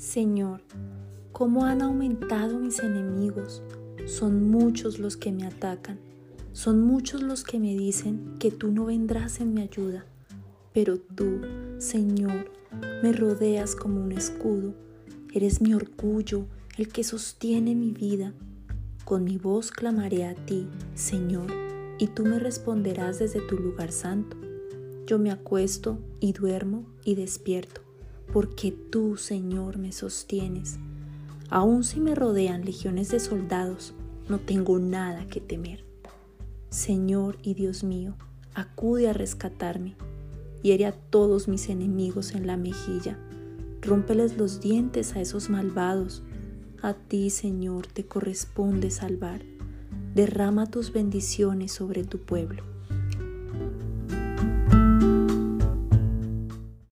Señor, cómo han aumentado mis enemigos. Son muchos los que me atacan. Son muchos los que me dicen que tú no vendrás en mi ayuda. Pero tú, Señor, me rodeas como un escudo. Eres mi orgullo, el que sostiene mi vida. Con mi voz clamaré a ti, Señor, y tú me responderás desde tu lugar santo. Yo me acuesto y duermo y despierto, porque tú, Señor, me sostienes. Aun si me rodean legiones de soldados, no tengo nada que temer. Señor y Dios mío, acude a rescatarme. Hiere a todos mis enemigos en la mejilla. Rómpeles los dientes a esos malvados. A ti, Señor, te corresponde salvar. Derrama tus bendiciones sobre tu pueblo.